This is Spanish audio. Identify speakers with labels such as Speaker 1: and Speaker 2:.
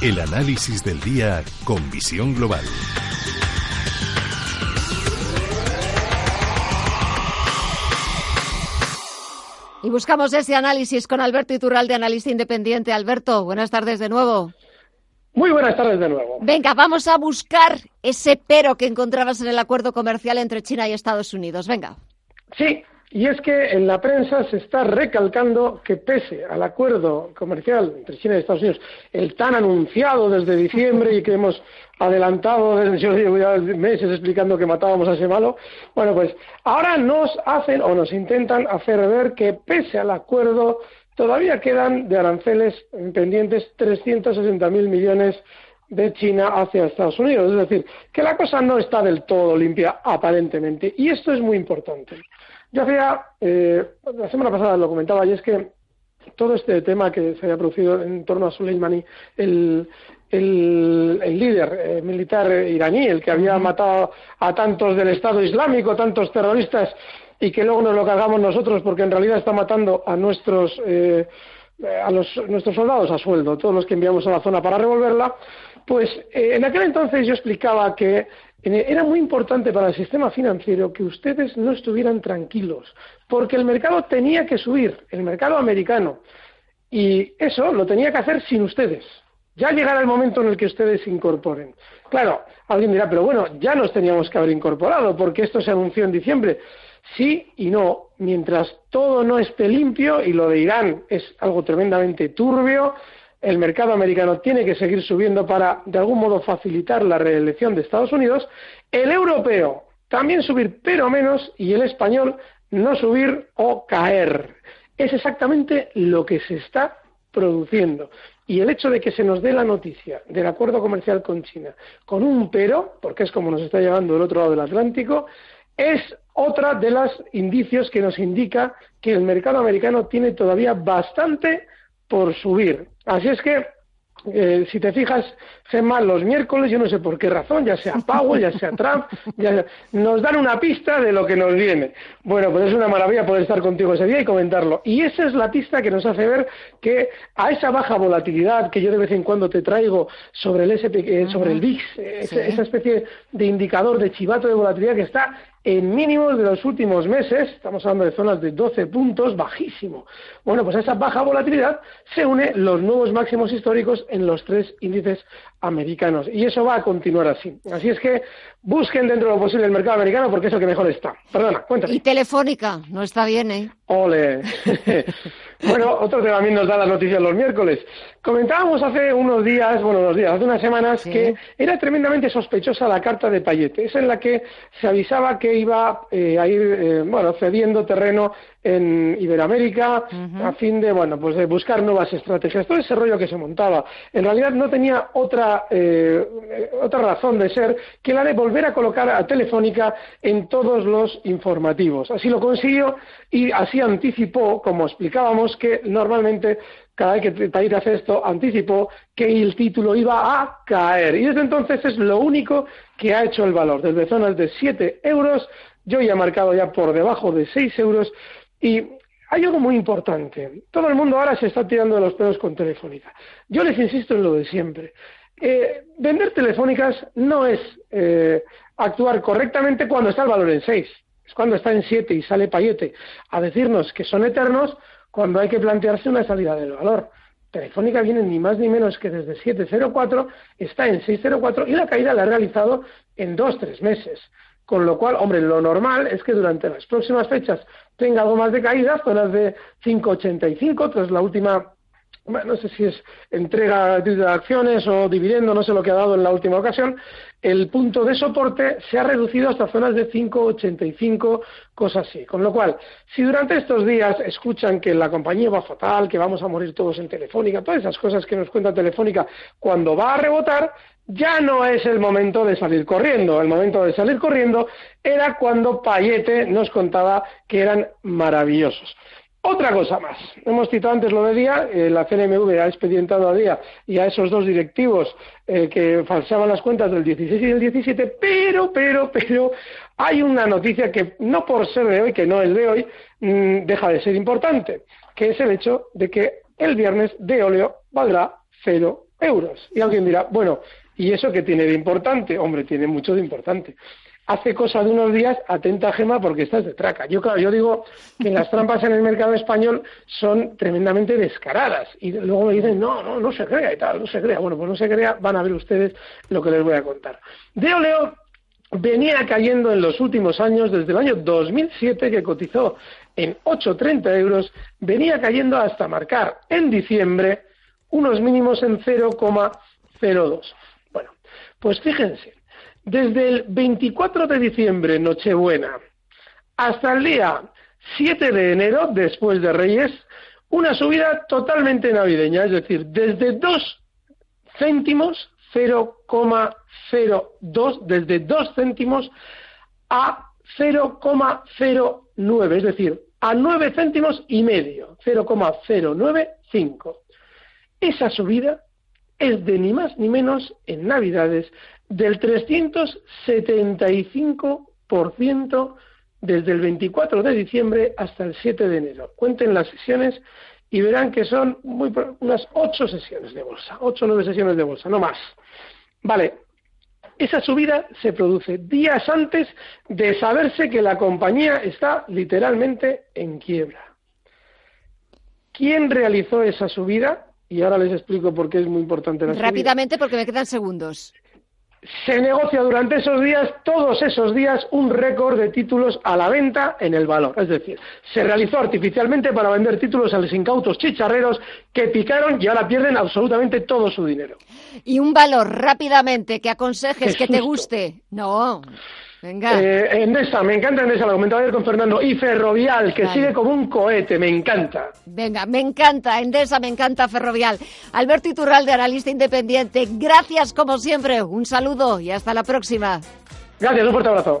Speaker 1: El análisis del día con visión global.
Speaker 2: Y buscamos ese análisis con Alberto Iturralde, analista independiente. Alberto, buenas tardes de nuevo.
Speaker 3: Muy buenas tardes de nuevo.
Speaker 2: Venga, vamos a buscar ese pero que encontrabas en el acuerdo comercial entre China y Estados Unidos. Venga.
Speaker 3: Sí, y es que en la prensa se está recalcando que pese al acuerdo comercial entre China y Estados Unidos, el tan anunciado desde diciembre y que hemos adelantado desde meses explicando que matábamos a ese malo, bueno, pues ahora nos hacen o nos intentan hacer ver que pese al acuerdo todavía quedan de aranceles pendientes 360.000 millones de China hacia Estados Unidos. Es decir, que la cosa no está del todo limpia aparentemente. Y esto es muy importante. Yo hacía, eh, la semana pasada lo comentaba, y es que todo este tema que se había producido en torno a Soleimani, el, el, líder eh, militar iraní, el que había matado a tantos del Estado Islámico, tantos terroristas, y que luego nos lo cargamos nosotros porque en realidad está matando a nuestros, eh, a los, nuestros soldados a sueldo, todos los que enviamos a la zona para revolverla, pues en aquel entonces yo explicaba que era muy importante para el sistema financiero que ustedes no estuvieran tranquilos, porque el mercado tenía que subir, el mercado americano, y eso lo tenía que hacer sin ustedes. Ya llegará el momento en el que ustedes se incorporen. Claro, alguien dirá, pero bueno, ya nos teníamos que haber incorporado, porque esto se anunció en diciembre. Sí y no, mientras todo no esté limpio, y lo de Irán es algo tremendamente turbio, el mercado americano tiene que seguir subiendo para, de algún modo, facilitar la reelección de Estados Unidos, el europeo también subir, pero menos, y el español no subir o caer. Es exactamente lo que se está produciendo. Y el hecho de que se nos dé la noticia del acuerdo comercial con China con un pero, porque es como nos está llegando del otro lado del Atlántico, es otra de los indicios que nos indica que el mercado americano tiene todavía bastante por subir. Así es que, eh, si te fijas, Gemma, los miércoles, yo no sé por qué razón, ya sea Powell, ya sea Trump, ya nos dan una pista de lo que nos viene. Bueno, pues es una maravilla poder estar contigo ese día y comentarlo. Y esa es la pista que nos hace ver que a esa baja volatilidad que yo de vez en cuando te traigo sobre el, SP, eh, sobre el VIX, esa especie de indicador de chivato de volatilidad que está en mínimos de los últimos meses, estamos hablando de zonas de 12 puntos, bajísimo. Bueno, pues a esa baja volatilidad se une los nuevos máximos históricos en los tres índices americanos. Y eso va a continuar así. Así es que busquen dentro de lo posible el mercado americano porque es el que mejor está. Perdona, cuéntame.
Speaker 2: Y Telefónica, no está bien, ¿eh?
Speaker 3: Ole. bueno, otro que también nos da las noticias los miércoles. Comentábamos hace unos días, bueno, unos días, hace unas semanas, que era tremendamente sospechosa la carta de Payete. Es en la que se avisaba que iba eh, a ir, eh, bueno, cediendo terreno en Iberoamérica a fin de, bueno, pues de buscar nuevas estrategias. Todo ese rollo que se montaba. En realidad no tenía otra, eh, otra razón de ser que la de volver a colocar a Telefónica en todos los informativos. Así lo consiguió y así anticipó, como explicábamos, que normalmente cada vez que País hace esto, anticipó que el título iba a caer. Y desde entonces es lo único que ha hecho el valor. Desde zonas de 7 euros, yo ya he marcado ya por debajo de 6 euros. Y hay algo muy importante. Todo el mundo ahora se está tirando de los pelos con Telefónica. Yo les insisto en lo de siempre. Eh, vender telefónicas no es eh, actuar correctamente cuando está el valor en 6. Es cuando está en 7 y sale Payete a decirnos que son eternos cuando hay que plantearse una salida del valor. Telefónica viene ni más ni menos que desde 704, está en 604 y la caída la ha realizado en dos, tres meses. Con lo cual, hombre, lo normal es que durante las próximas fechas tenga algo más de caída, zonas de 5,85 tras la última no sé si es entrega de acciones o dividendo, no sé lo que ha dado en la última ocasión, el punto de soporte se ha reducido hasta zonas de 5,85, cosas así. Con lo cual, si durante estos días escuchan que la compañía va fatal, que vamos a morir todos en Telefónica, todas esas cosas que nos cuenta Telefónica, cuando va a rebotar, ya no es el momento de salir corriendo. El momento de salir corriendo era cuando Payete nos contaba que eran maravillosos. Otra cosa más. Hemos citado antes lo de Día. Eh, la CNMV ha expedientado a Día y a esos dos directivos eh, que falseaban las cuentas del 16 y del 17, pero, pero, pero, hay una noticia que no por ser de hoy, que no es de hoy, mm, deja de ser importante, que es el hecho de que el viernes de óleo valdrá cero euros. Y alguien dirá, bueno, ¿y eso qué tiene de importante? Hombre, tiene mucho de importante hace cosa de unos días, atenta Gema porque estás de traca. Yo, claro, yo digo que las trampas en el mercado español son tremendamente descaradas y luego me dicen, no, no, no se crea y tal, no se crea. Bueno, pues no se crea, van a ver ustedes lo que les voy a contar. Deoleo venía cayendo en los últimos años, desde el año 2007 que cotizó en 8,30 euros, venía cayendo hasta marcar en diciembre unos mínimos en 0,02. Bueno, pues fíjense, desde el 24 de diciembre, Nochebuena, hasta el día 7 de enero, después de Reyes, una subida totalmente navideña, es decir, desde 2 céntimos, 0,02, desde 2 céntimos a 0,09, es decir, a 9 céntimos y medio, 0,095. Esa subida es de ni más ni menos en Navidades del 375% desde el 24 de diciembre hasta el 7 de enero. Cuenten las sesiones y verán que son muy, unas ocho sesiones de bolsa, ocho o nueve sesiones de bolsa, no más. Vale, esa subida se produce días antes de saberse que la compañía está literalmente en quiebra. ¿Quién realizó esa subida? Y ahora les explico por qué es muy importante la
Speaker 2: Rápidamente, porque me quedan segundos
Speaker 3: se negocia durante esos días, todos esos días, un récord de títulos a la venta en el valor. Es decir, se realizó artificialmente para vender títulos a los incautos chicharreros que picaron y ahora pierden absolutamente todo su dinero.
Speaker 2: Y un valor rápidamente que aconsejes que te guste. No. Venga.
Speaker 3: Eh, Endesa, me encanta Endesa, lo comentaba ayer con Fernando. Y Ferrovial, que sigue como un cohete, me encanta.
Speaker 2: Venga, me encanta Endesa, me encanta Ferrovial. Alberto Iturralde, analista independiente, gracias como siempre. Un saludo y hasta la próxima.
Speaker 3: Gracias, un fuerte abrazo.